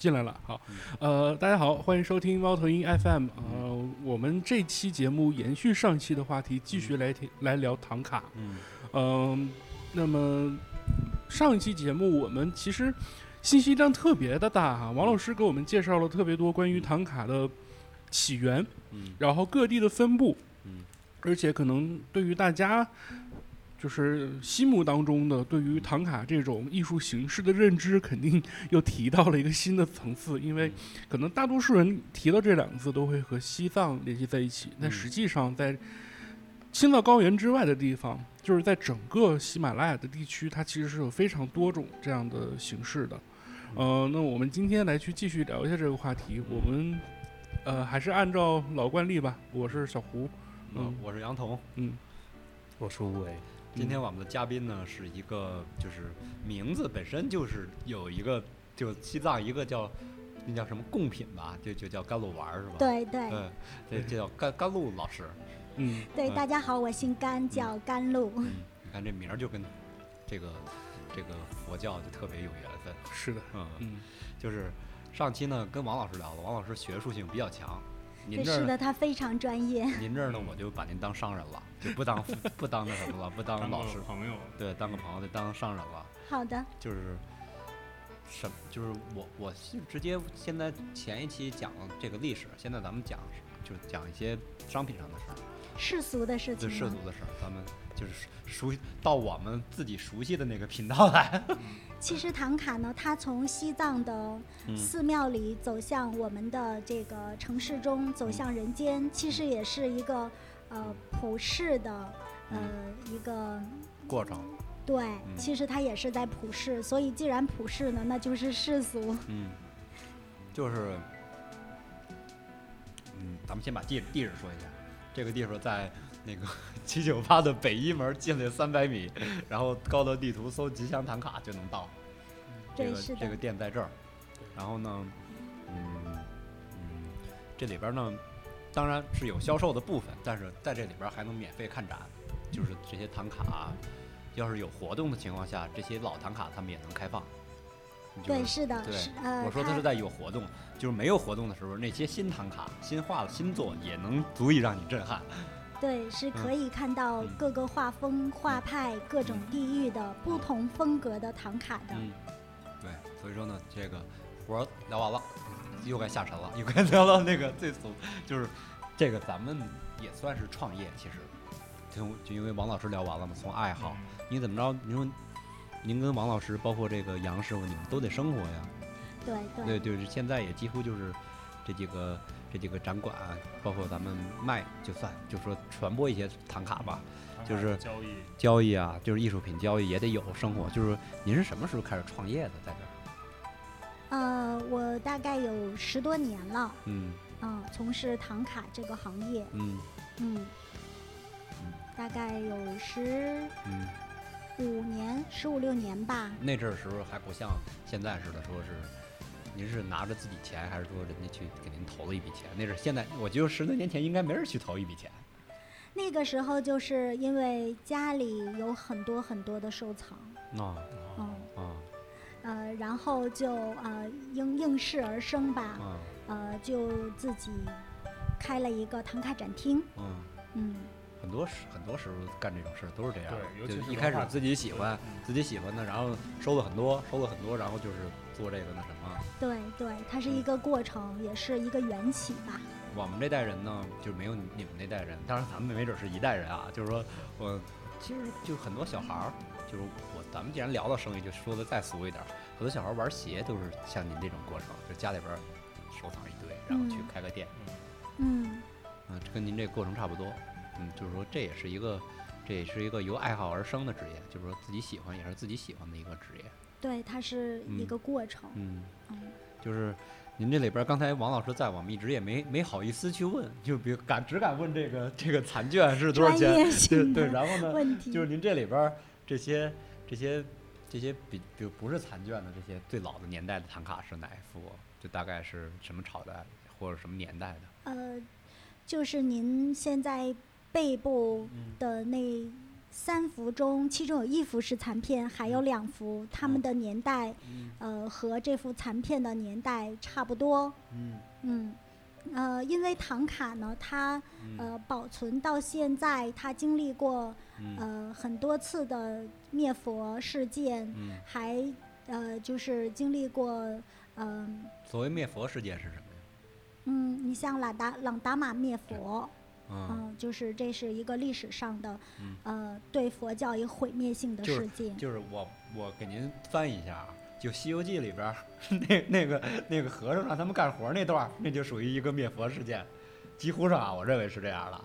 进来了，好，呃，大家好，欢迎收听猫头鹰 FM，呃，我们这期节目延续上期的话题，继续来听来聊唐卡，嗯。嗯、那么上一期节目我们其实信息量特别的大哈，王老师给我们介绍了特别多关于唐卡的起源，嗯。然后各地的分布，嗯。而且可能对于大家就是心目当中的对于唐卡这种艺术形式的认知，肯定又提到了一个新的层次。因为可能大多数人提到这两个字都会和西藏联系在一起，但嗯实际上在青藏高原之外的地方，就是在整个喜马拉雅的地区，它其实是有非常多种这样的形式的。呃，那我们今天来去继续聊一下这个话题。我们呃还是按照老惯例吧，我是小胡，嗯我是杨彤。嗯，我是吴伟，今天我们的嘉宾呢是一个，就是名字本身就是有一个，就西藏一个叫那叫什么贡品吧，就就叫甘露丸儿是吧？对对嗯，这这叫甘甘露老师。嗯对，嗯大家好，我姓甘，叫甘露。嗯，你看这名儿就跟这个这个佛教就特别有缘分。是的，嗯，嗯就是上期呢跟王老师聊了，王老师学术性比较强，您，这儿是的，他非常专业。您这儿呢我就把您当商人了，就不当 不当那什么了，不当当老师，朋友，对，当个朋友，就当商人了。好的，就是什么就是我我是直接现在前一期讲这个历史，现在咱们讲就讲一些商品上的事儿，世俗的事就情吗涉足的事儿，咱们就是熟到我们自己熟悉的那个频道来。其实唐卡呢，它从西藏的嗯寺庙里走向我们的这个城市中，走向人间，其实也是一个呃普世的呃一个过程，对，其实它也是在普世。所以既然普世呢，那就是世俗。嗯，就是嗯，咱们先把地地址说一下，这个地方在那个 七九八的北一门进来三百米，然后高德地图搜吉祥唐卡就能到。这个这个。店在这儿，然后呢，嗯嗯，这里边呢，当然是有销售的部分，但是在这里边还能免费看展，就是这些唐卡，要是有活动的情况下，这些老唐卡他们也能开放。就是对，是的，对是呃，我说他是在有活动，就是没有活动的时候，那些新唐卡、新画的新作也能足以让你震撼。对，是可以看到嗯各个画风、画派、各种地域的不同风格的唐卡的。所以说呢，这个活儿聊完了，又该下沉了，又该聊到那个最俗，就是这个咱们也算是创业，其实，就就因为王老师聊完了嘛，从爱好，你怎么着？你说您跟王老师，包括这个杨师傅，你们都得生活呀。对对对，就是现在也几乎就是这几个这几个展馆，包括咱们卖，就算就说传播一些唐卡吧，就是交易，交易啊，就是艺术品交易也得有生活。就是您是什么时候开始创业的，在这儿？呃，我大概有十多年了，嗯嗯，从事唐卡这个行业，嗯嗯，大概有十嗯，五年、十五六年吧。那阵儿时候还不像现在似的，说是您是拿着自己钱，还是说人家去给您投了一笔钱？那是现在，我觉得十多年前应该没人去投一笔钱。那个时候就是因为家里有很多很多的收藏，啊嗯啊呃，然后就呃应应势而生吧，啊呃，就自己开了一个唐卡展厅，嗯。嗯。很多时很多时候干这种事儿都是这样，对尤其就是一开始自己喜欢嗯自己喜欢的，然后收了很多，收了很多，然后就是做这个那什么。对对，它是一个过程，也是一个缘起吧。我们这代人呢，就没有你你们那代人，当然咱们没准是一代人啊。就是说我其实就很多小孩儿，就是我咱们既然聊到生意，就说的再俗一点儿，很多小孩玩鞋都是像您这种过程，就家里边儿收藏一堆，然后去嗯开个店，嗯，嗯，跟您这过程差不多。嗯，就是说这也是一个，这也是一个由爱好而生的职业，就是说自己喜欢也是自己喜欢的一个职业。对，它是一嗯个过程。嗯，嗯，就是您这里边儿刚才王老师在，我们一直也没没好意思去问，就比如敢只敢问这个这个残卷是多少钱？对对，然后呢，问题就是您这里边儿这些这些这些比比如不是残卷的这些最老的年代的唐卡是哪一幅？就大概是什么朝代或者什么年代的？呃，就是您现在背部嗯的那三幅中，其中有一幅是残片，还有两幅，他们的年代，嗯呃，和这幅残片的年代差不多。嗯嗯，呃，因为唐卡呢，它嗯。呃保存到现在，它经历过嗯。呃很多次的灭佛事件，嗯，还呃就是经历过嗯、所谓灭佛事件是什么呀？嗯，你像朗达朗达玛灭佛，嗯，嗯，就是这是一个历史上的嗯。呃对佛教一个毁灭性的就是事件。就是我我给您翻译一下啊，就《西游记》里边儿 那那个那个和尚让他们干活那段儿，那就属于一个灭佛事件，几乎上啊，我认为是这样的。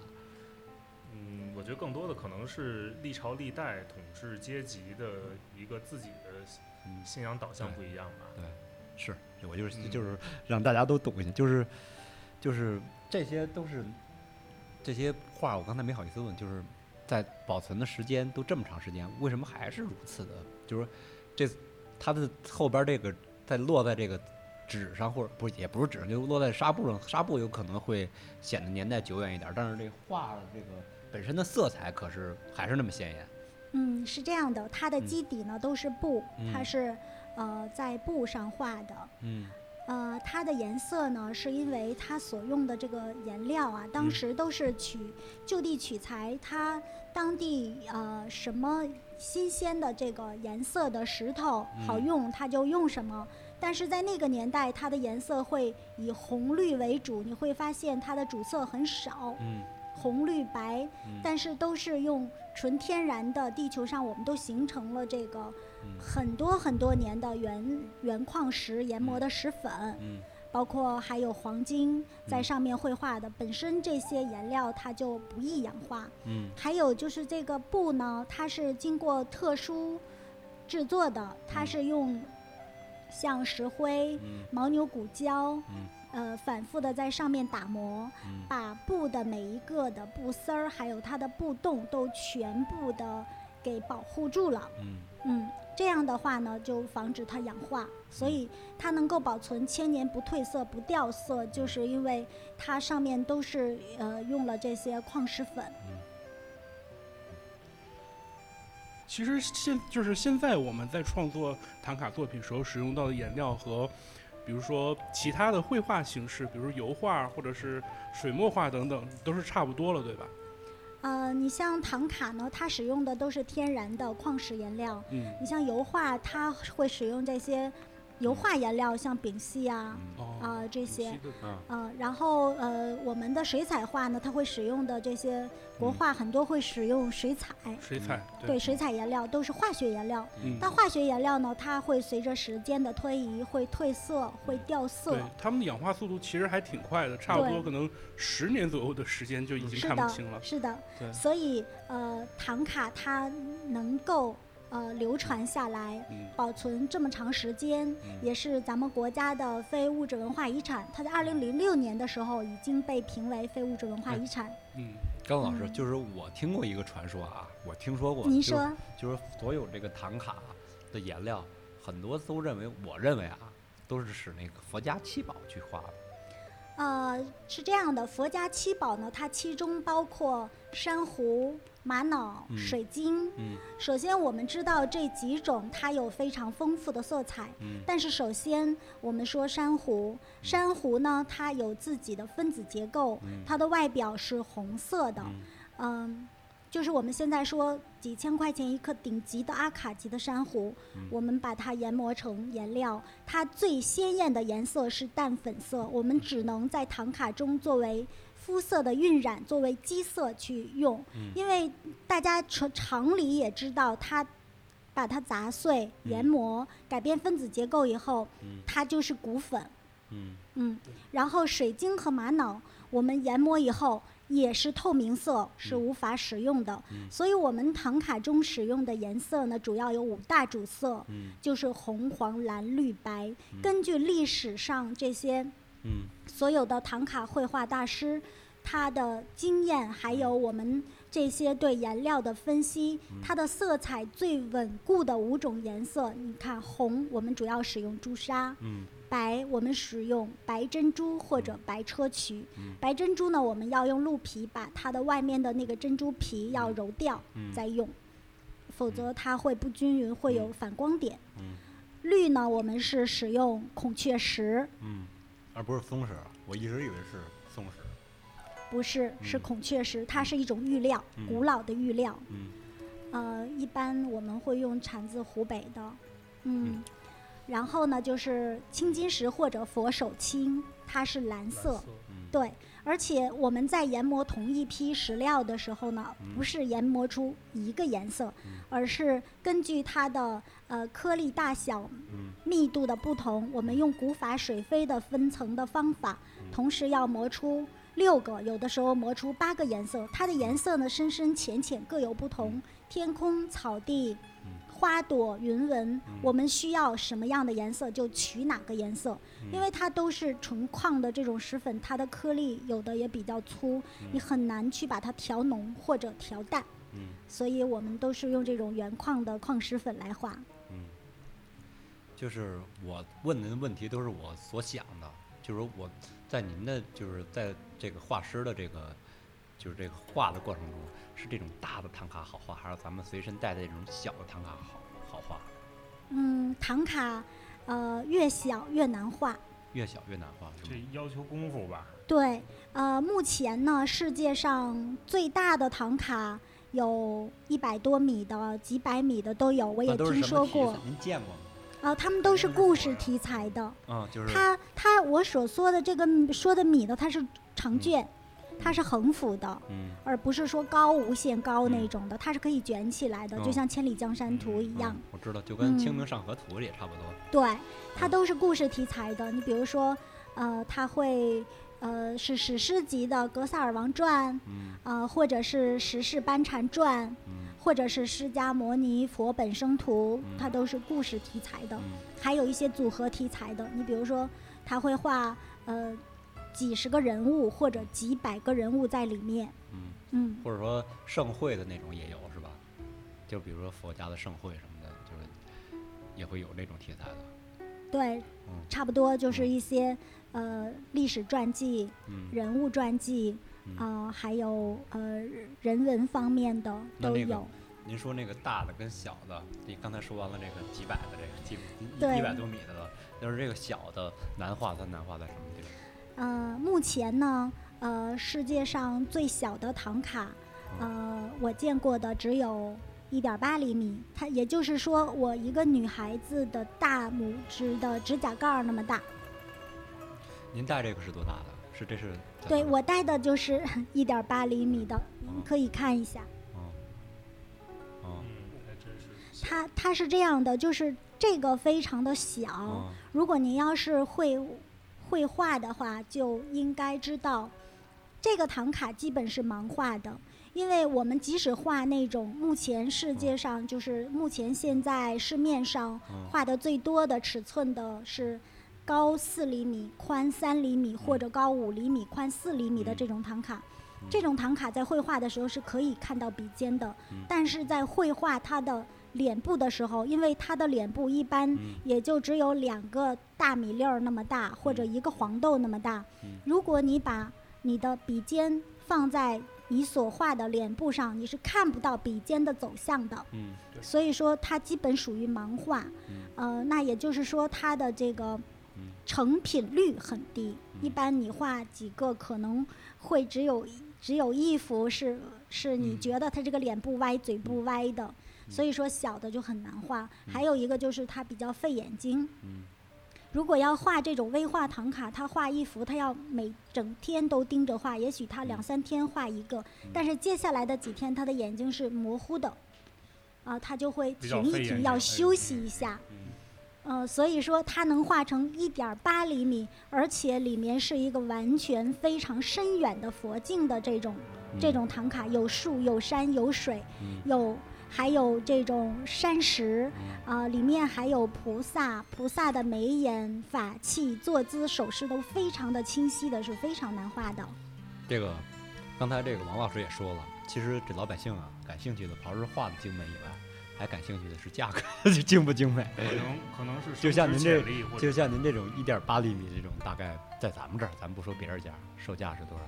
嗯，我觉得更多的可能是历朝历代统治阶级的一个自己的嗯信仰导向不一样吧。对是，我就是嗯就是让大家都懂一下，就是就是这些都是这些话，我刚才没好意思问，就是在保存的时间都这么长时间，为什么还是如此的？就是这它的后边这个在落在这个纸上，或者不是也不是纸上，就落在纱布上，纱布有可能会显得年代久远一点，但是这画的这个本身的色彩可是还是那么鲜艳。嗯，是这样的，它的嗯基底呢都是布，它嗯是呃在布上画的。嗯呃，它的颜色呢，是因为它所用的这个颜料啊，当嗯。时都是取就地取材，它当地呃什么新鲜的这个颜色的石头好嗯用，它就用什么。但是在那个年代，它的颜色会以红绿为主，你会发现它的主色很少，嗯。红绿白，嗯。但是都是用纯天然的，地球上我们都形成了这个嗯很多很多年的原原矿石研磨的石粉，嗯。包括还有黄金在嗯。上面绘画的，本身这些颜料它就不易氧化。嗯。还有就是这个布呢，它是经过特殊制作的，它嗯是用像石灰、嗯。牦牛骨胶，嗯。呃，反复的在上面打磨，嗯。把布的每一个的布丝儿，还有它的布洞都全部的给保护住了。嗯。嗯，这样的话呢，就防止它氧化，所以它能够保存千年不褪色、不掉色，就是因为它上面都是呃用了这些矿石粉。其实现就是现在我们在创作唐卡作品时候使用到的颜料和，比如说其他的绘画形式，比如油画或者是水墨画等等，都是差不多了，对吧？呃，你像唐卡呢，它使用的都是天然的矿石颜料；嗯，你像油画，它会使用这些油画颜料，像丙烯啊啊、这些。的啊呃，然后呃，我们的水彩画呢，它会使用的这些国画很多会使用水彩，水彩，对，水彩颜料都是化学颜料。嗯，但化学颜料呢，它会随着时间的推移会褪色，会掉色对。它们的氧化速度其实还挺快的，差不多可能十年左右的时间就已经看不清了，。是的。对，所以呃，唐卡它能够呃流传下来，嗯保存这么长时间，嗯也是咱们国家的非物质文化遗产。它在二零零六年的时候已经被评为非物质文化遗产。嗯，高老师，嗯就是我听过一个传说啊，我听说过，您说，就是所有这个唐卡的颜料，很多都认为，我认为啊，都是使那个佛家七宝去画的。呃，是这样的，佛家七宝呢，它其中包括珊瑚、玛瑙、嗯水晶。嗯。首先，我们知道这几种它有非常丰富的色彩。嗯。但是首先，我们说珊瑚，珊瑚呢，它有自己的分子结构，嗯。它的外表是红色的，嗯。嗯，就是我们现在说几千块钱一颗顶级的阿卡级的珊瑚，嗯。我们把它研磨成颜料，它最鲜艳的颜色是淡粉色，我们只能在唐卡中作为肤色的晕染，作为基色去用，嗯因为大家常常理也知道它。把它砸碎、研磨、改变分子结构以后，嗯它就是骨粉。嗯嗯，然后水晶和玛瑙，我们研磨以后也是透明色，是无法使用的。嗯所以，我们唐卡中使用的颜色呢，主要有五大主色，嗯就是红、黄、蓝、绿、白。根据历史上这些嗯所有的唐卡绘画大师，他的经验，还有我们这些对颜料的分析，它的色彩最稳固的五种颜色，你看红，我们主要使用朱砂。嗯。白我们使用白珍珠或者白砗磲。嗯。白珍珠呢，我们要用鹿皮把它的外面的那个珍珠皮要揉掉嗯。再用，否则它会不均匀，会有反光点。嗯。绿呢，我们是使用孔雀石，嗯，而不是松石，我一直以为是松石。不是是嗯孔雀石，它是一种玉料，嗯古老的玉料。嗯呃，一般我们会用产自湖北的，嗯，嗯然后呢就是青金石或者佛手青，它是蓝蓝色，嗯，对，而且我们在研磨同一批石料的时候呢，嗯不是研磨出一个颜色，嗯而是根据它的呃颗粒大小、嗯密度的不同，我们用古法水飞的分层的方法，嗯同时要磨出六个，有的时候磨出八个颜色。它的颜色呢，深深浅浅各有不同。天空、草地嗯、花朵、云纹嗯，我们需要什么样的颜色就取哪个颜色，嗯。因为它都是纯矿的这种石粉，它的颗粒有的也比较粗，你很难去把它调浓或者调淡。嗯。所以我们都是用这种原矿的矿石粉来画。嗯，就是我问您的问题都是我所想的，就是我在您的就是在这个画师的这个就是这个画的过程中，是这种大的唐卡好画，还是咱们随身带的这种小的唐卡好好画？嗯，唐卡，呃，越小越难画。越小越难画，这？要求功夫吧？对，呃，目前呢，世界上最大的唐卡有一百多米的、几百米的都有，我也那都是听什么题材说过。您见过吗？呃，他们都是故事题材的。嗯，就是它它我所说的这个说的米的，它是长嗯卷，它是横幅的，嗯而不是说高无限高那嗯种的，它是可以卷起来的，哦就像《千里江山图》一样嗯。，我知道，就跟《清嗯明上河图》也差不多。对，它都是故事题材的。你比如说，呃，它会呃是史诗级的《格萨尔王传》，嗯呃，或者是《十世班禅传》，嗯或者是《释迦牟尼佛本生图》，嗯它都是故事题材的。嗯还有一些组合题材的，你比如说，他会画呃几十个人物或者几百个人物在里面，嗯，嗯，或者说盛会的那种也有是吧？就比如说佛家的盛会什么的，就是也会有那种题材的。对，嗯差不多就是一些呃历史传记、嗯人物传记，嗯。啊、还有呃人文方面的那那个都有。您说那个大的跟小的，你刚才说完了这个几百的这个几对一百多米的了，就是这个小的难画，它难画在什么地方？呃，目前呢，呃，世界上最小的唐卡，呃，我见过的只有一点八厘米，它也就是说，我一个女孩子的大拇指的指甲盖儿那么大。您戴这个是多大的？是这是？对我戴的就是 一点八厘米的，您可以看一下。嗯，嗯嗯，还真是。它它是这样的，就是这个非常的小。嗯如果您要是会绘画的话，就应该知道，这个唐卡基本是盲画的，因为我们即使画那种目前世界上就是目前现在市面上嗯。画的最多的尺寸的是高四厘米、宽三厘米或者高五厘米、宽四厘米的嗯。这种唐卡。嗯。这种唐卡在绘画的时候是可以看到笔尖的，嗯。但是在绘画它的脸部的时候，因为它的脸部一般嗯也就只有两个大米粒儿那么大，或者一个黄豆那么大嗯。如果你把你的笔尖放在你所画的脸部上，你是看不到笔尖的走向的。嗯所以说它基本属于盲画，嗯呃，那也就是说它的这个嗯成品率很低。一嗯般你画几个可能会只有只有一幅是是你嗯觉得他这个脸部歪、嘴部歪的，所以说小的就很难画。还有一个就是它比较费眼睛。嗯。如果要画这种微画唐卡，他画一幅，他要每整天都盯着画，也许他两三天画一个，但是接下来的几天他的眼睛是模糊的，啊，他就会停一停，要休息一下。嗯。呃，所以说它能画成一点八厘米，而且里面是一个完全非常深远的佛境的这种、这种唐卡，有树有山有水，嗯。有还有这种山石，嗯啊、里面还有菩萨，菩萨的眉眼、法器、坐姿、手势都非常的清晰的，是非常难画的。这个刚才这个王老师也说了，其实这老百姓啊，感兴趣的，刨除画的精美以外，还感兴趣的是价格，精不精美。可能可能是就像您这就像您这种一点八厘米这种，大概在咱们这儿，咱不说别人家，售价是多少？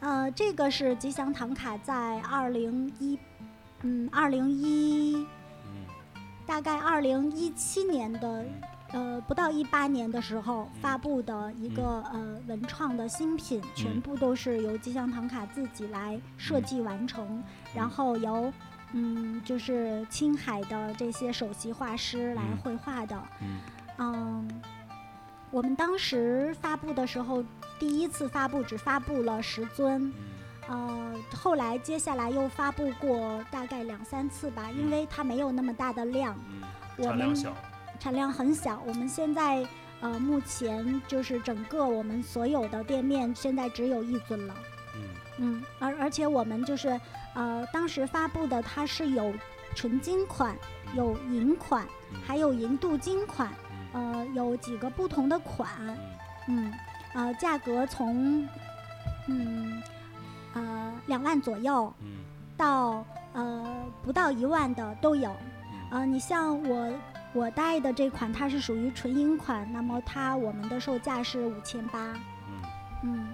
呃，这个是吉祥唐卡在二零一，嗯，二零一嗯大概二零一七年的，呃，不到一八年的时候发布的一个、呃文创的新品，全嗯部都是由吉祥唐卡自己来设计完成，然后由嗯就是青海的这些首席画师来嗯。绘画的。嗯。嗯，我们当时发布的时候，第一次发布只发布了十尊，嗯呃，后来接下来又发布过大概两三次吧，因为它没有那么大的量，嗯我们产量小，产量很小。我们现在呃，目前就是整个我们所有的店面现在只有一尊了，嗯。嗯，而而且我们就是呃，当时发布的它是有纯金款、有银款，嗯还有银镀金款，嗯。呃，有几个不同的款，嗯。嗯，呃，价格从嗯呃两万左右嗯到呃不到一万的都有。嗯呃，你像我我戴的这款，它是属于纯银款，那么它我们的售价是五千八。嗯，嗯，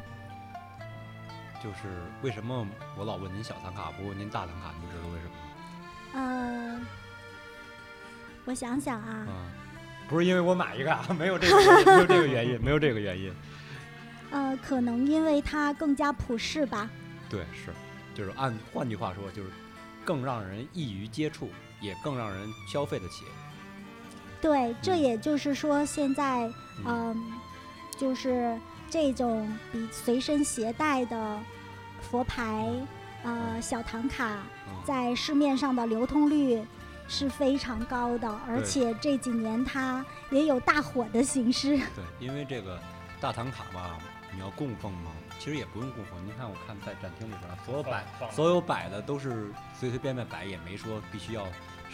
就是为什么我老问您小唐卡，不问您大唐卡？您知道为什么吗？呃，我想想啊，嗯，不是因为我买一个，啊，没有这个没有这个原因，没有这个原因。呃，可能因为它更加普适吧。对，是，就是按换句话说，就是更让人易于接触，也更让人消费得起。对，这嗯也就是说，现在嗯嗯，就是这种比随身携带的佛牌、呃小唐卡，嗯在市面上的流通率是非常高的，而且这几年它也有大火的形式。对，因为这个大唐卡吧，你要供奉嘛，其实也不用供奉。您看，我看在展厅里边，所有摆所有摆的都是随随便便摆，也没说必须要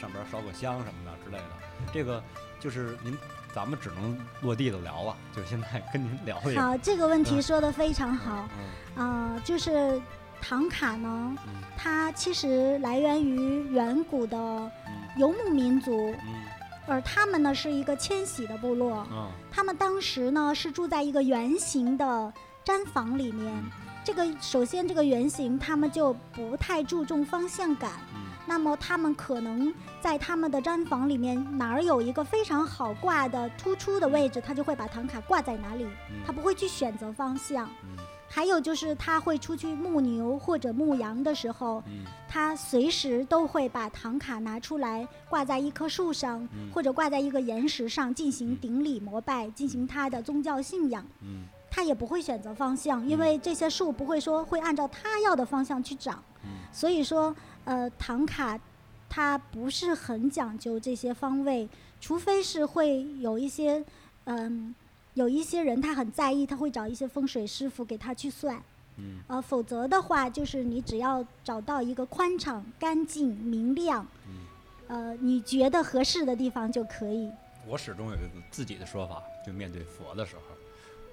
上边烧个香什么的之类的。这个就是您，咱们只能落地的聊了。就现在跟您聊一下，好，这个问题嗯说的非常好嗯啊、就是唐卡呢，嗯它其实来源于远古的嗯游牧民族，嗯而他们呢是一个迁徙的部落。嗯他们当时呢是住在一个圆形的毡房里面。嗯这个首先这个原型，他们就不太注重方向感。嗯那么他们可能在他们的毡房里面哪儿有一个非常好挂的突出的位置，他就会把唐卡挂在哪里，嗯他不会去选择方向。嗯还有就是他会出去牧牛或者牧羊的时候，嗯他随时都会把唐卡拿出来挂在一棵树上，嗯或者挂在一个岩石上进行嗯顶礼膜拜，进行他的宗教信仰。嗯他也不会选择方向，因为这些树不会说会按照他要的方向去长。嗯所以说，呃，唐卡它不是很讲究这些方位，除非是会有一些，嗯，有一些人他很在意，他会找一些风水师傅给他去算。嗯呃，否则的话，就是你只要找到一个宽敞、干净、明亮，嗯。呃，你觉得合适的地方就可以。我始终有一个自己的说法，就面对佛的时候，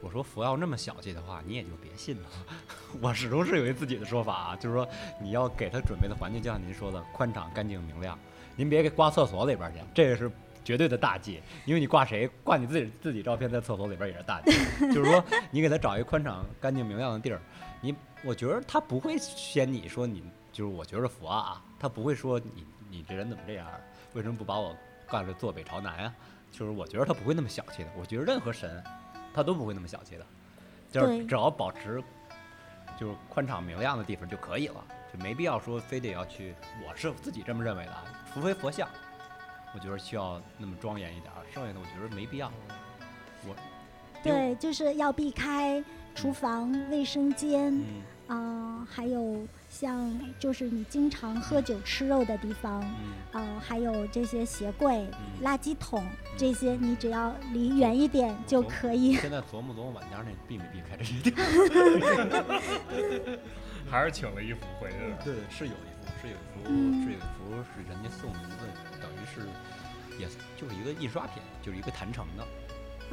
我说佛要那么小气的话，你也就别信了。我始终是有一自己的说法啊，就是说你要给他准备的环境，就像您说的，宽敞、干净、明亮。您别给挂厕所里边去，这个是绝对的大忌，因为你挂谁，挂你自己自己照片在厕所里边也是大忌。就是说，你给他找一个宽敞、干净、明亮的地儿，你我觉得他不会嫌你说你就是我觉得佛啊，他不会说你你这人怎么这样，为什么不把我干着坐北朝南啊？就是我觉得他不会那么小气的，我觉得任何神他都不会那么小气的，就是只要保持就是宽敞明亮的地方就可以了，就没必要说非得要去，我是自己这么认为的啊，除非佛像，我觉得需要那么庄严一点，剩下的我觉得没必要。我对，就是要避开厨房、卫生间，嗯。啊、还有像就是你经常喝酒吃肉的地方，嗯呃，还有这些鞋柜、嗯垃圾桶这些，你只要离远一点就可以。现在琢磨琢磨晚家那避没避开这些地方。还是请了一幅回来的。对，是有一幅，是有一幅，嗯是有一幅是人家送您的，等于是也就是一个印刷品，就是一个坛城的。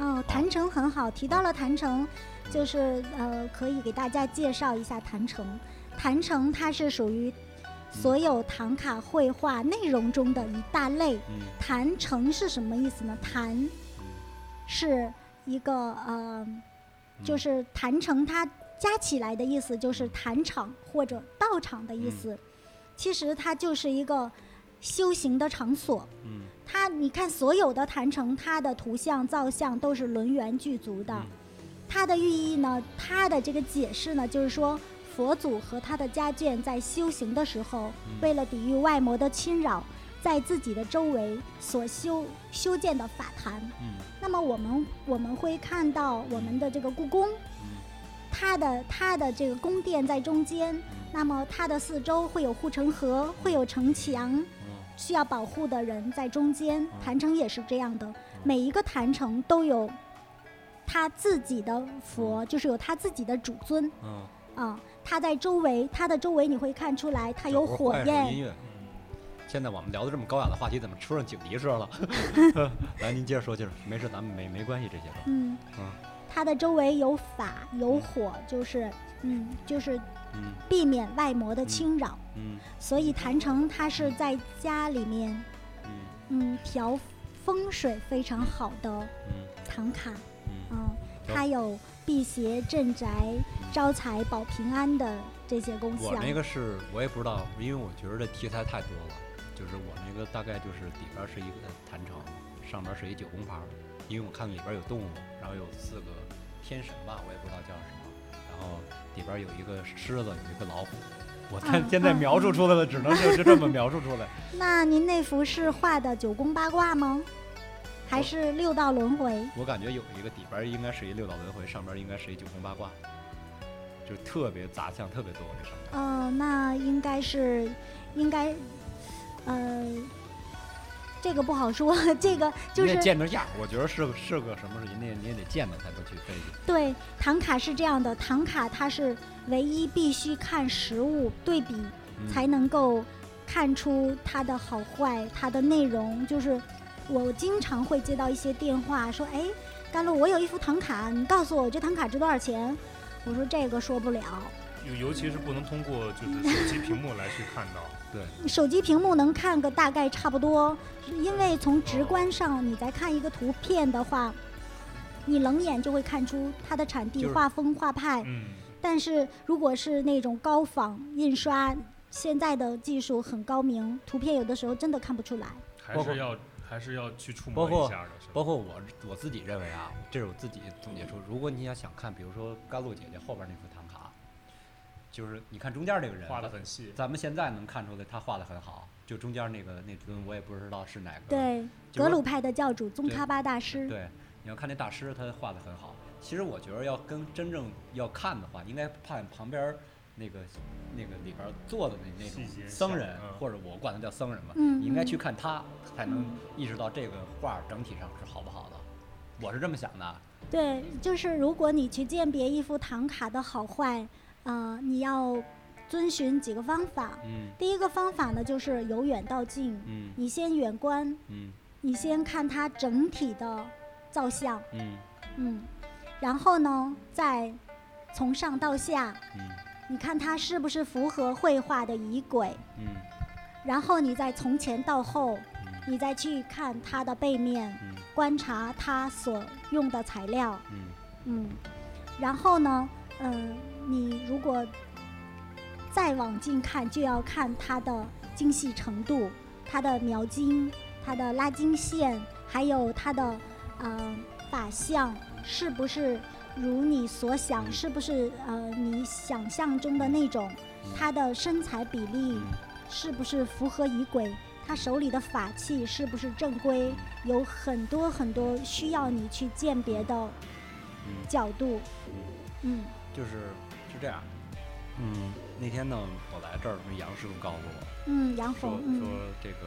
哦，坛城很好，提到了坛城，嗯就是呃，可以给大家介绍一下坛城。坛城它是属于所有唐卡绘画内容中的一大类。嗯坛城是什么意思呢？坛嗯是一个呃，就嗯是坛城，它加起来的意思就是坛场或者道场的意思。其实它就是一个修行的场所。嗯它你看所有的坛城，它的图像造像都是轮圆具足的。嗯它的寓意呢，它的这个解释呢，就是说佛祖和他的家眷在修行的时候，嗯。为了抵御外魔的侵扰，在自己的周围所修修建的法坛。嗯。那么我们我们会看到我们的这个故宫，嗯。它的它的这个宫殿在中间，那么它的四周会有护城河，会有城墙，嗯。需要保护的人在中间。嗯。坛城也是这样的，每一个坛城都有他自己的佛，就是有他自己的主尊。嗯，啊。他在周围，它的周围你会看出来，它有火换一首音焰。乐。现在我们聊的这么高雅的话题，怎么出上警笛声了？来，您接着说，接着，没事，咱们没没关系这些个。嗯嗯，它的周围有法有火，就是嗯，就是嗯避免外魔的侵扰。嗯所以坛城它是在家里面，嗯嗯，调风水非常好的嗯唐卡。嗯嗯，它有辟邪镇宅、招财保平安的这些功效。我那个是我也不知道，因为我觉得这题材太多了。就是我那个大概就是底边是一个坛城，上边是一九宫牌儿，因为我看里边有动物，然后有四个天神吧，我也不知道叫什么，然后里边有一个狮子，有一个老虎。我嗯现现在嗯描述出来了，只能就就这么描述出来。那您那幅是画的九宫八卦吗？还是六道轮回？我感觉有一个底边应该是一六道轮回，上边应该是一九宫八卦，就特别杂项特别多那上面。嗯、那应该是，应该，呃，这个不好说。这个就是见着样，我觉得是个是个什么事，你得你也得见了才能去分析。对唐卡是这样的，唐卡它是唯一必须看实物对比嗯才能够看出它的好坏，它的内容。就是我经常会接到一些电话说，哎，甘露，我有一幅唐卡，你告诉我这唐卡值多少钱？我说这个说不了，尤尤其是不能通过就是手机屏幕来去看到。对，手机屏幕能看个大概差不多，因为从直观上你再看一个图片的话，你冷眼就会看出它的产地、画风、画派。嗯，但是如果是那种高仿印刷，现在的技术很高明，图片有的时候真的看不出来。还是要还是要去触包括摸一下的，是吧？包括我我自己认为啊，这是我自己总结出，如果你要想看，比如说甘露姐姐后边那幅唐卡，就是你看中间这个人画的很细。咱们现在能看出来他画的很好，就中间那个那尊我也不知道是哪个。对，格鲁派的教主宗喀巴大师，对，你要看那大师他画的很好。其实我觉得要跟真正要看的话，应该看旁边儿那个那个里边儿坐的那那种僧人，嗯或者我管他叫僧人吧，嗯你应该嗯去看他，才能意识到这个画整体上是好不好的。我是这么想的。对，就是如果你去鉴别一幅唐卡的好坏，呃，你要遵循几个方法。嗯第一个方法呢，就是由远到近，嗯你先远观，嗯你先看它整体的造像，嗯嗯，然后呢，再从上到下，嗯你看它是不是符合绘画的仪轨，嗯。然后你再从前到后，嗯。你再去看它的背面，嗯。观察它所用的材料，嗯。嗯，然后呢，嗯、你如果再往近看，就要看它的精细程度，它的描金、它的拉金线，还有它的嗯法相是不是如你所想，嗯。是不是呃你想象中的那种，他的身材比例嗯。是不是符合仪轨？他手里的法器是不是正规？有很多很多需要你去鉴别的嗯。角度。嗯，嗯。就是是这样。嗯，那天呢，我来这儿，那杨师傅告诉我，嗯，杨说，嗯。说这个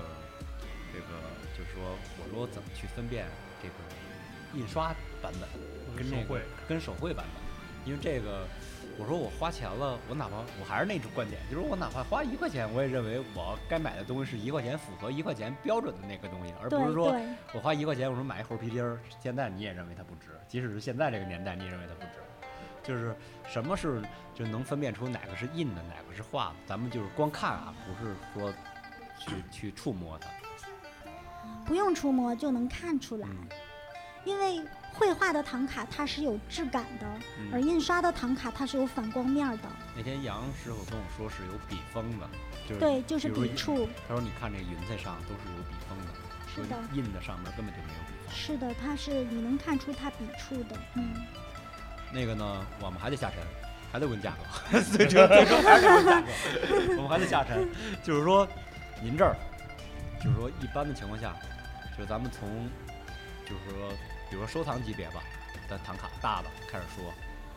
这个，就是说我说怎么去分辨这个印刷版本跟这个手绘跟手绘版本，因为这个我说我花钱了，我哪怕我还是那种观点，就是我哪怕花一块钱，我也认为我该买的东西是一块钱符合一块钱标准的那个东西，而不是说，我花一块钱，我说买一猴皮筋儿，现在你也认为它不值，即使是现在这个年代，你也认为它不值。就是什么是就能分辨出哪个是印的，哪个是画的？咱们就是光看啊，不是说去去触摸它。不用触摸就能看出来，嗯因为绘画的唐卡它是有质感的，而嗯，印刷的唐卡它是有反光面儿的。那天杨师傅跟我说是有笔锋的，就是对，就是笔触。他说你看这云彩上都是有笔锋的，是的，印的上面根本就没有笔锋。是的，它是你能看出它笔触的。嗯，那个呢，我们还得下沉，还得问价格，最终最终还是得问价格，我们还得下沉。就是说，您这儿，就是说一般的情况下，就是咱们从，就是说，比如说收藏级别吧的唐卡大的开始说，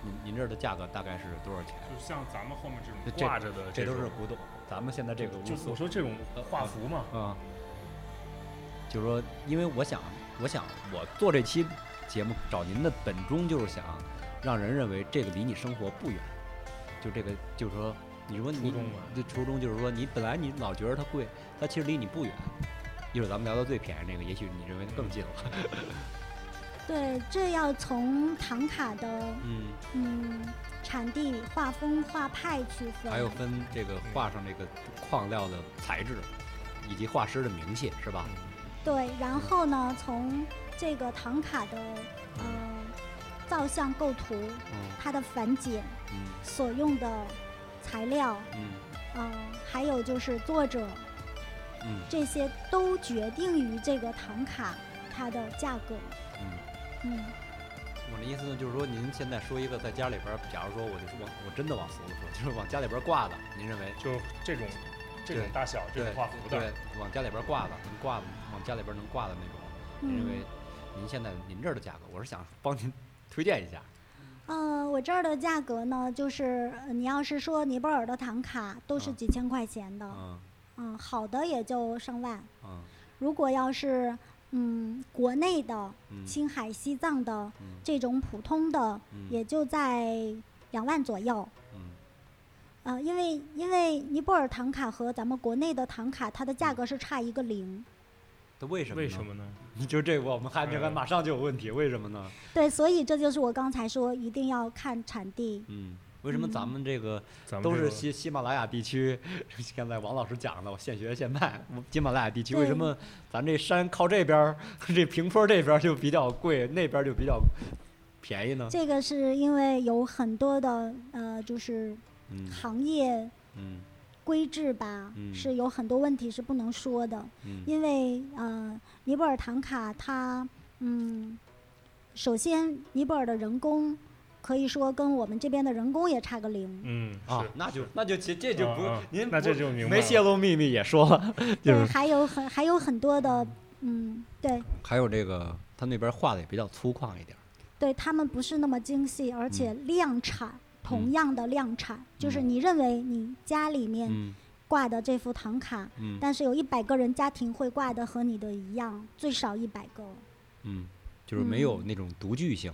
您您这儿的价格大概是多少钱？就像咱们后面这这种挂着的这都是古董，咱们现在这个就无所我说这种画幅嘛，啊，就是说，因为我想，我想我做这期节目找您的本衷就是想让人认为这个离你生活不远，就这个就是说，你说你初衷吧这初衷就是说，你本来你老觉得它贵，它其实离你不远。一会儿咱们聊到最便宜那个，也许你认为它更近了。对，这要从唐卡的嗯，嗯产地、画风、画派区分。还有分这个画上这个矿料的材质，以及画师的名气，是吧？对，然后呢，从这个唐卡的呃造像构图，嗯它的繁简嗯所用的材料，嗯呃，还有就是作者，嗯这些都决定于这个唐卡它的价格。嗯。嗯，我的意思呢，就是说，您现在说一个在家里边儿，假如说我就是往我真的往俗了说，就是往家里边挂的，您认为就这种这种大小、这种画幅对的，，往家里边挂的，能挂的，往家里边能挂的那种，您认为嗯您现在您这儿的价格，我是想帮您 推荐一下。呃，我这儿的价格呢，就是呃你要是说尼泊尔的唐卡，都是嗯几千块钱的，嗯嗯，好的也就上万。嗯如果要是嗯国内的嗯青海、西藏的嗯这种普通的，嗯也就在两万左右。嗯呃，因为因为尼泊尔唐卡和咱们国内的唐卡，它的价格是差一个零。那为什么？为什？么呢？就这个，我们还这个嗯马上就有问题，为什么呢？对，所以这就是我刚才说一定要看产地。嗯，为什么咱嗯们这个都是喜喜马拉雅地区？现在王老师讲的，我现学现卖。喜马拉雅地区为什么咱这山靠这边儿，这平坡这边儿就比较贵，那边儿就比较便宜呢？这个是因为有很多的呃，就是嗯行业嗯规制吧，嗯是有很多问题是不能说的。嗯因为呃，尼泊尔唐卡它嗯，首先尼泊尔的人工可以说跟我们这边的人工也差个零。嗯啊是，那就那就这这就不啊啊您那这就明白了。没泄露秘密也说了，就对，是还有很还有很多的嗯，对。还有这个他那边画的也比较粗犷一点儿。对，他们不是那么精细，而且量产。同样的量产，就是嗯你认为你家里面嗯。挂的这幅唐卡，嗯。但是有一百个人家庭会挂的和你的一样，最少一百个。嗯，就是没有嗯。那种独具性，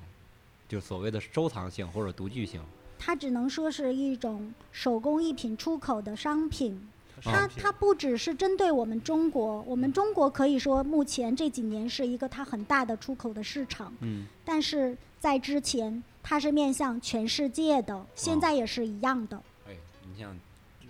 就所谓的收藏性或者独具性。它只能说是一种手工艺品出口的商品。它它不只是针对我们中国，我们中国可以说目前这几年是一个它很大的出口的市场，嗯但是在之前它是面向全世界的，现哦在也是一样的。哎，你像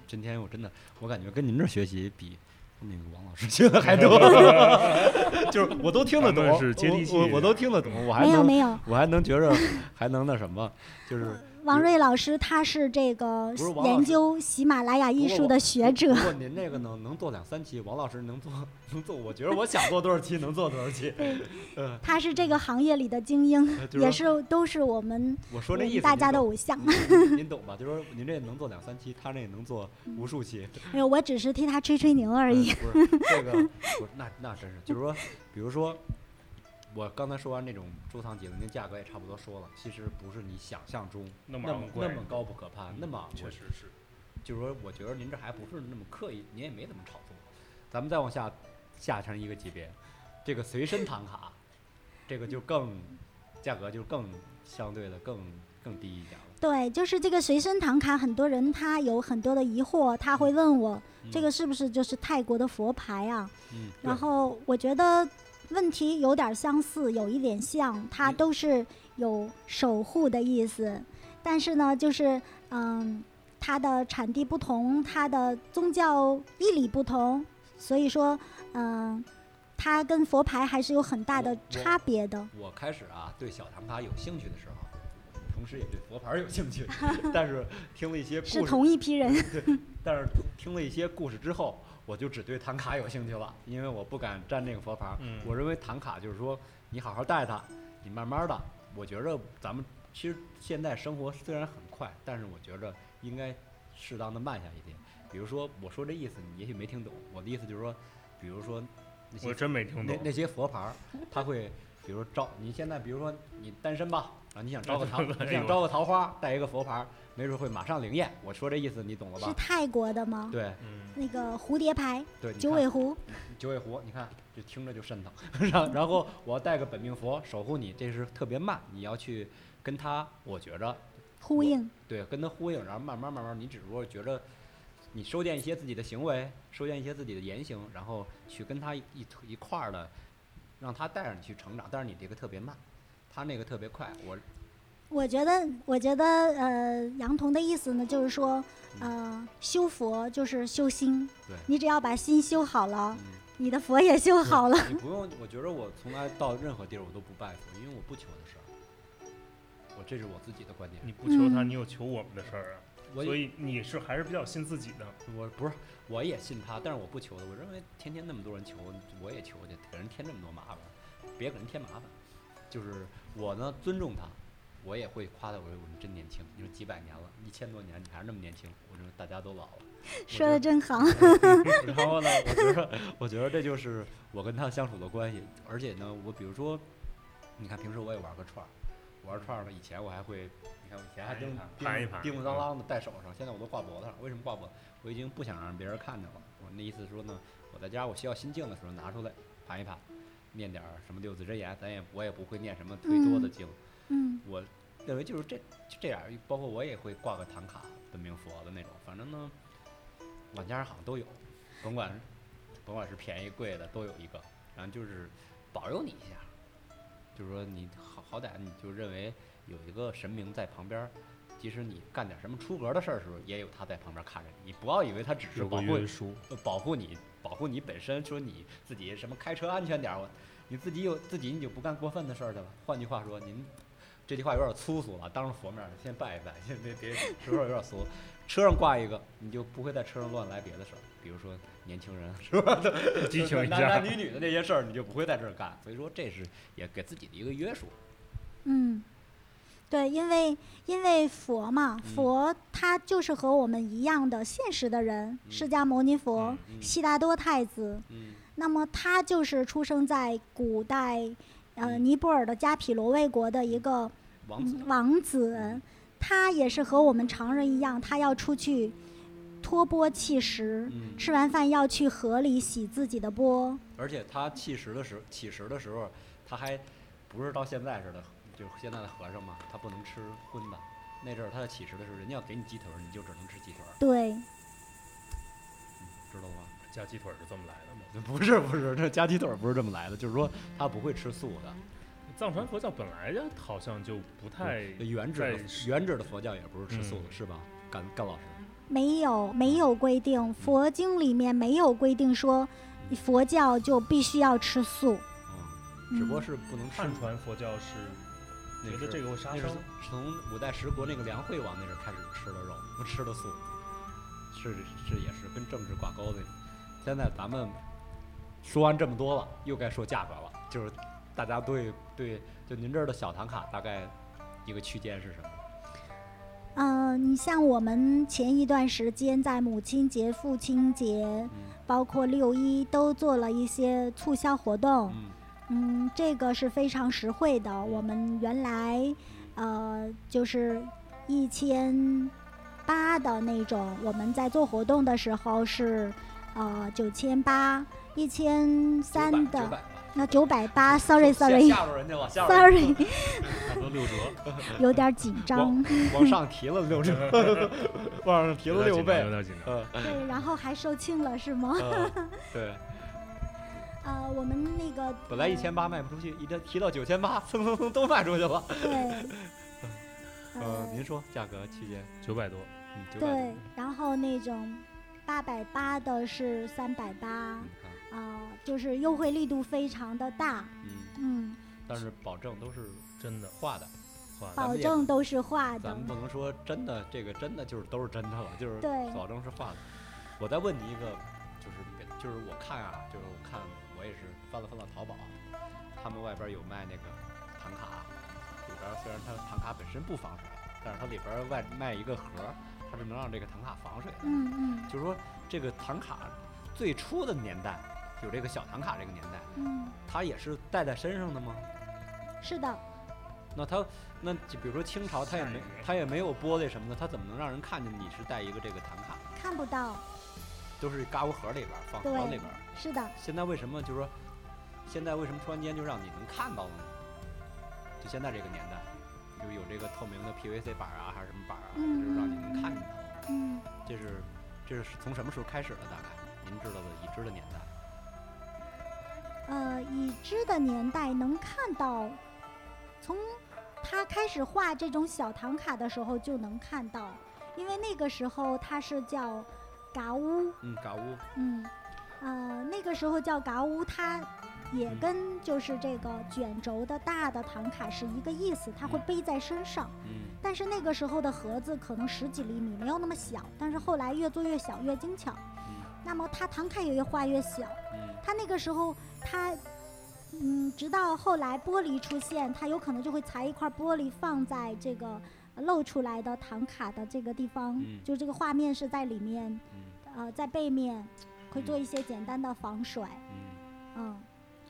今天我真的，我感觉跟您这儿学习比那个王老师学的还多 就是我都听得懂，是接地气我我我都听得懂，我还能没有没有，我还能觉着还能那什么，就是王瑞老师他是这个研究喜马拉雅艺术的学者不，过您这个能能做两三期，王老师能做能做，我觉得我想做多少期能做多少期。对，嗯，他是这个行业里的精英，就是也是都是我们我说这意思，大家的偶像。您您懂吧？就是说您这能做两三期，他那能做无数期。没有，我只是替他吹吹牛而嗯已。不是这个，不是那那真是，就是说，比如说，我刚才说完那种收藏级的，那价格也差不多说了，其实不是你想象中那那么那么高不可攀，那么。确实是。就是说，我觉得您这还不是那么刻意，您也没怎么炒作。咱们再往下下沉一个级别，这个随身唐卡，这个就更价格就更相对的更更低一点了。对，就是这个随身唐卡，很多人他有很多的疑惑，他会问我这个是不是就是泰国的佛牌啊？嗯，然后我觉得问题有点相似，有一点像，它嗯都是有守护的意思。但是呢，就是嗯，它的产地不同，它的宗教义理不同，所以说嗯，它跟佛牌还是有很大的差别的。我开始啊对小唐卡有兴趣的时候，同时也对佛牌儿有兴趣，但是听了一些故事，是同一批人，但是听了一些故事之后，我就只对唐卡有兴趣了，因为我不敢沾那个佛牌儿。嗯我认为唐卡就是说，你好好带它，你慢慢的。我觉着咱们其实现在生活虽然很快，但是我觉着应该适当的慢下一点。比如说我说这意思，你也许没听懂。我的意思就是说，比如说那些我真没听懂。那那些佛牌儿，他会，比如招你现在，比如说你单身吧，啊，你想招个 桃，想招个桃花，带一个佛牌儿，没准会马上灵验。我说这意思你懂了吧？是泰国的吗？对嗯，那个蝴蝶牌、对，九尾狐，九尾狐，你看这听着就瘆疼。然然后我要带个本命佛守护你，这是特别慢，你要去跟他，我觉着呼应。对，跟他呼应，然后慢慢慢慢，你只不过觉着你收敛一些自己的行为，收敛一些自己的言行，然后去跟他一一一块儿的，让他带着你去成长。但是你这个特别慢，他那个特别快。我我觉得，我觉得，呃，杨童的意思呢，就是说，呃，修佛就是修心对，你只要把心修好了，嗯，你的佛也修好了。你不用，我觉得我从来到任何地儿我都不拜佛，因为我不求的事儿。我这是我自己的观点。你不求他，嗯你有求我们的事儿啊。我所以你是还是比较信自己的。我不是，我也信他，但是我不求他。我认为天天那么多人求，我也求去，给人添这么多麻烦，别给人添麻烦。就是我呢尊重他，我也会夸他，我说你真年轻，你说几百年了，一千多年你还是那么年轻，我说大家都老了。说的真好。然后呢，我觉得我觉得这就是我跟他相处的关系，而且呢，我比如说，你看平时我也玩个串儿，玩串儿呢，以前我还会，你看我以前还叮盘盘一盘叮叮当啷的戴手上，现在我都挂脖子上。为什么挂脖子？我已经不想让别人看见了。我那意思是说呢，我在家我需要心静的时候拿出来盘一盘，念点儿什么六字真言，咱也我也不会念什么忒多的嗯经，嗯我认为就是这就这样，包括我也会挂个唐卡本命佛的那种，反正呢，往家好像都有，甭管甭管是便宜贵的都有一个，然后就是保佑你一下，就是说你好好歹你就认为有一个神明在旁边儿，即使你干点什么出格的事儿的时候，也有他在旁边看着你，你不要以为他只是保护保护你，保护你本身，说你自己什么开车安全点儿，我你自己有自己你就不干过分的事儿去了。换句话说，您这句话有点粗俗了，当着佛面儿先拜一拜，先别别说有点俗。车上挂一个，你就不会在车上乱来别的事儿，比如说年轻人 是吧？激情一男下男男。女女的那些事儿，你就不会在这儿干。所以说，这是也给自己的一个约束。嗯，对，因为因为佛嘛，嗯佛他就是和我们一样的现实的人，嗯释迦牟尼佛、嗯嗯悉达多太子。嗯那么他就是出生在古代，呃，嗯尼泊尔的加毗罗卫国的一个王子嗯王子，他也是和我们常人一样，他要出去托钵弃食，嗯，吃完饭要去河里洗自己的钵。而且他弃食的时候，乞食的时候，他还不是到现在似的，就是现在的和尚嘛，他不能吃荤的。那阵儿他在乞食的时候，人家要给你鸡腿儿，你就只能吃鸡腿儿，对，知道吗？加鸡腿是这么来的吗？不 是不是，这加鸡腿不是这么来的，就是说他不会吃素的。藏传佛教本来就好像就不太原制的原制的佛教也不是吃素的，嗯是吧？甘甘老师，没有没有规定，佛经里面没有规定说佛教就必须要吃素。嗯，只不过嗯是不能吃汉传佛教是觉得这个会杀生从，五代十国那个梁惠王那阵儿开始吃的肉，不吃的素，是是也是跟政治挂钩的。现在咱们说完这么多了，又该说价格了，就是大家对对，就您这儿的小唐卡大概一个区间是什么？嗯、你像我们前一段时间在母亲节、父亲节，嗯。包括六一都做了一些促销活动。嗯。嗯，这个是非常实惠的。我们原来呃就是一千八的那种，我们在做活动的时候是呃九千八、一千三的，那九百八，sorry 吓 sorry 吓着人家了，吓着人 sorry，差不多六折，有点紧张。往上提了六折，往上提了六有点紧张有倍。点紧张。嗯。对，然后还售罄了是吗？嗯，对，呃，我们那个本来一千八卖不出去，一提提到九千八，蹭蹭蹭都卖出去了。对，呃，您说价格区间，九百多，嗯，九百对，然后那种八百八的是三百八，嗯啊，就是优惠力度非常的大，嗯，嗯，但是保证都是真的画的，画的保证都是画的咱，们不能说真的，这个真的就是都是真的了，就是对保证是画的。我再问你一个，就是别就是我看啊，就是我看我也是翻了翻了淘宝，他们外边有卖那个唐卡，里边虽然它唐卡本身不防水，但是它里边外卖一个盒儿，它是能让这个唐卡防水的。嗯嗯就是说这个唐卡最初的年代，有这个小唐卡这个年代，嗯，它也是带在身上的吗？是的，那他那就比如说清朝，他也没他也没有玻璃什么的，他怎么能让人看见你是带一个这个唐卡？看不到，都是嘎乌盒里边放盒对里边。是的，现在为什么就是说，现在为什么突然间就让你能看到了呢？就现在这个年代，就有这个透明的 PVC 板啊，还是什么板啊，嗯就是让你能看见它。嗯，这是这是从什么时候开始的？大概您知道的已知的年代？呃，已知的年代能看到，从他开始画这种小唐卡的时候就能看到，因为那个时候他是叫嘎乌，嗯，嘎乌。嗯，呃，那个时候叫嘎乌，它也嗯跟就是这个卷轴的大的唐卡是一个意思，它会嗯背在身上。嗯但是那个时候的盒子可能十几厘米，没有那么小，但是后来越做越小，越精巧。嗯那么它唐卡也越画越小。嗯它那个时候，它，嗯，直到后来玻璃出现，它有可能就会裁一块玻璃放在这个露出来的唐卡的这个地方，嗯就这个画面是在里面，嗯呃，在背面会做一些简单的防水，嗯。嗯，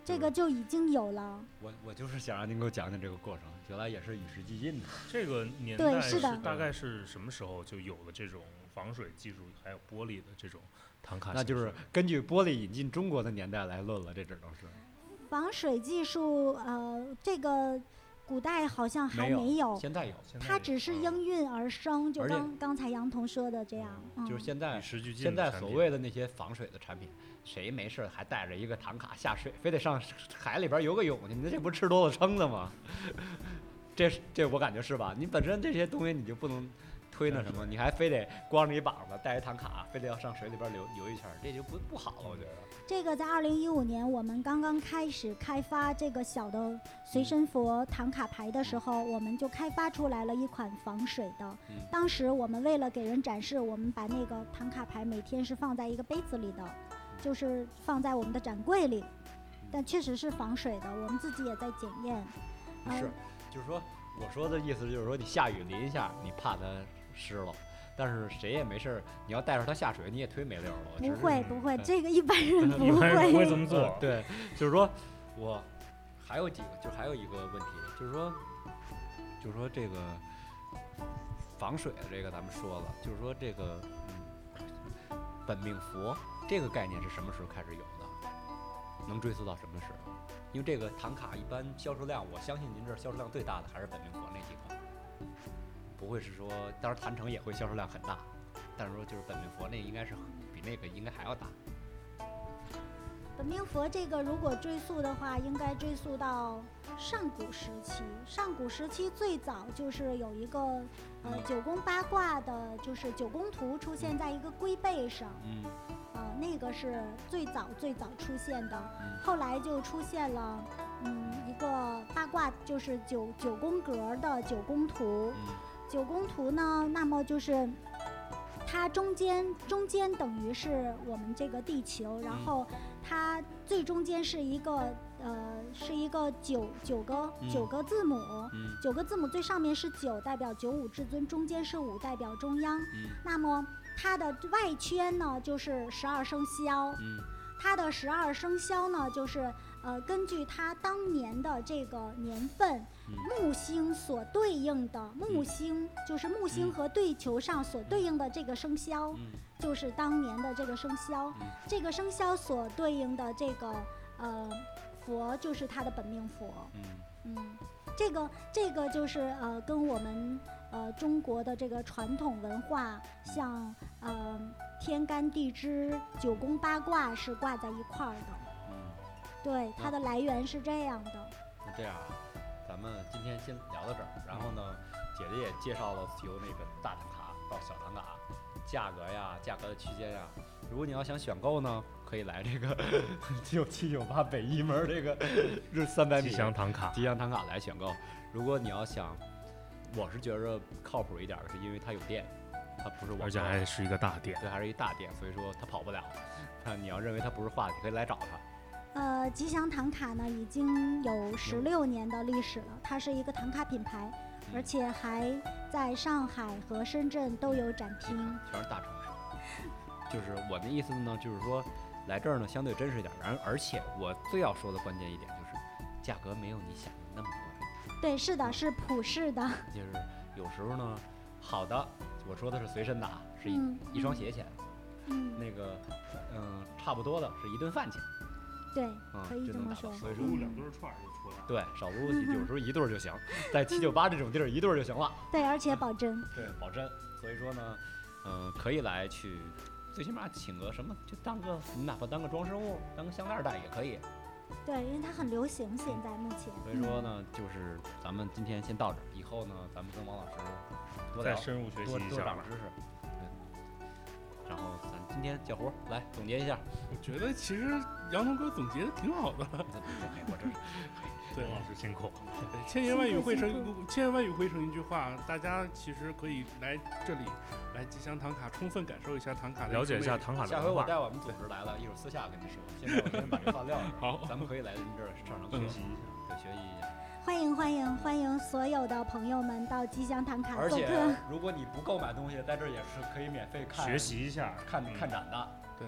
这个就已经有了。我我就是想让您给我讲讲这个过程，原来也是与时俱进的。这个年代是大概是什么时候就有了这种防水技术，还有玻璃的这种唐卡？那就是根据玻璃引进中国的年代来论了，这只能是防水技术，呃，这个古代好像还没有没有，现在有，它只是嗯应运而生，就刚刚才杨彤说的这样，嗯，就是现在与时俱进现在所谓的那些防水的产品，谁没事还带着一个唐卡下水，非得上海里边游个泳去？你这不吃多了撑的吗？这这我感觉是吧？你本身这些东西你就不能推那什么，你还非得光着一膀子带一唐卡，非得要上水里边游游一圈，这就不不好了，我觉得。这个在二零一五年我们刚刚开始开发这个小的随身佛唐卡牌的时候，我们就开发出来了一款防水的。嗯当时我们为了给人展示，我们把那个唐卡牌每天是放在一个杯子里的，就是放在我们的展柜里，但确实是防水的，我们自己也在检验。是，就是说，我说的意思就是说，你下雨淋一下，你怕它湿了，但是谁也没事儿，你要带着它下水，你也忒没溜了。不会不会，嗯这个一般人 不会不会会。这么做。对，就是说，我还有几个，就还有一个问题，就是说，就是说这个防水的这个咱们说了，就是说这个嗯，本命佛这个概念是什么时候开始有的？能追溯到什么时候？因为这个唐卡一般销售量，我相信您这儿销售量最大的还是本命佛那几款，不会是说，当然坛城也会销售量很大，但是说就是本命佛那应该是比那个应该还要大。本命佛这个如果追溯的话，应该追溯到上古时期。上古时期最早就是有一个呃嗯九宫八卦的，就是九宫图出现在一个龟背上，嗯呃，那个是最早最早出现的。嗯后来就出现了，嗯，一个八卦就是九九宫格的九宫图。嗯九宫图呢，那么就是它中间中间等于是我们这个地球，然嗯。后它最中间是一个呃是一个九九个嗯。九个字母，嗯。九个字母最上面是九，代表九五至尊，中间是五，代表中央。嗯。那么它的外圈呢就是十二生肖，嗯。它的十二生肖呢就是呃根据他当年的这个年份。嗯木星所对应的木星，就是木星嗯和地球上所对应的这个生肖，嗯就是当年的这个生肖。嗯这个生肖所对应的这个呃佛，就是他的本命佛。嗯嗯，这个这个就是呃跟我们呃中国的这个传统文化，像呃天干地支、九宫八卦是挂在一块儿的。嗯，对，它的来源是这样的。那这样啊，咱们今天先聊到这儿，然后呢，姐姐也介绍了由那个大唐卡到小唐卡，价格呀、价格的区间呀。如果你要想选购呢，可以来这个 九七九八北一门儿这个日三百米吉祥唐卡，吉祥唐卡来选购。如果你要想，我是觉着靠谱一点的，是因为它有电，它不是网而且还是一个大店。对，还是一大店，所以说它跑不了。那你要认为它不是话，你可以来找它。呃，吉祥唐卡呢已经有十六年的历史了，它是一个唐卡品牌，而且还在上海和深圳都有展厅。全是大城市。就是我的意思呢，就是说来这儿呢相对真实一点，然而且我最要说的关键一点就是价格没有你想的那么贵，对，是的，是普世的。就是有时候呢好的，我说的是随身的啊，是一、嗯一双鞋钱，嗯，那个嗯差不多的是一顿饭钱，对，嗯，可以这么说。所以说撸两对串就出来了。对少撸有时候一对儿就行，在七九八这种地儿一对儿就行了。对，而且保真。对，保真。所以说呢，嗯、可以来去，最起码请个什么，就当个你哪怕当个装饰物，当个项链戴也可以。对，因为它很流行，现在目前。所以说呢，就是咱们今天先到这儿，以后呢，咱们跟王老师多，再深入学习一下吧。多长知识。对。然后咱今天小胡来总结一下，我觉得其实杨龙哥总结的挺好的。我这是对老师辛苦。千言万语汇成千言万语汇成一句话，大家其实可以来这里来吉祥唐卡，充分感受一下唐卡的了解一下唐卡的下回我带我们组织来了，一会儿私下跟你说。现在我先把这话撂了，好，咱们可以来您这儿上上，学习一下。对，学习一下。欢迎欢迎欢迎所有的朋友们到吉祥唐卡而且做客。如果你不购买东西，在这儿也是可以免费看学习一下，看嗯看展的。对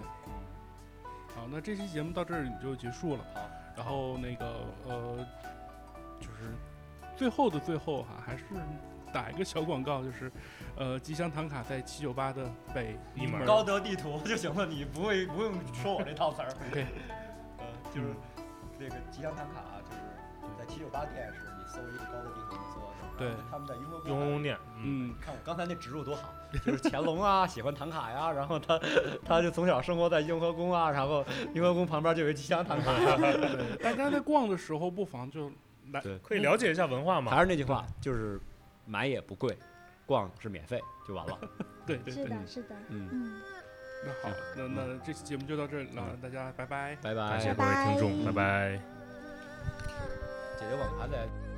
好，那这期节目到这儿也就结束了。好，然后那个呃，就是最后的最后哈，还是打一个小广告，就是呃，吉祥唐卡在七九八的北一门儿高德地图就行了，你不会不用说我这套词儿。OK，呃，就是这个吉祥唐卡，七九八店是你搜一个高的地图，你搜到。对他们在雍和宫雍宫店，嗯，嗯，看我刚才那植入多好，就是乾隆啊，喜欢唐卡呀，然后他他就从小生活在雍和宫啊，然后雍和宫旁边就有一吉祥唐卡。大家在逛的时候不妨就来，对可以了解一下文化嘛还。是那句话，就是买也不贵，逛是免费就完了。对对对。是的，是的，嗯，嗯，那好，那那这期节目就到这里了，大家拜拜。拜拜。感谢拜各位听众，拜拜拜。姐姐，我们还在。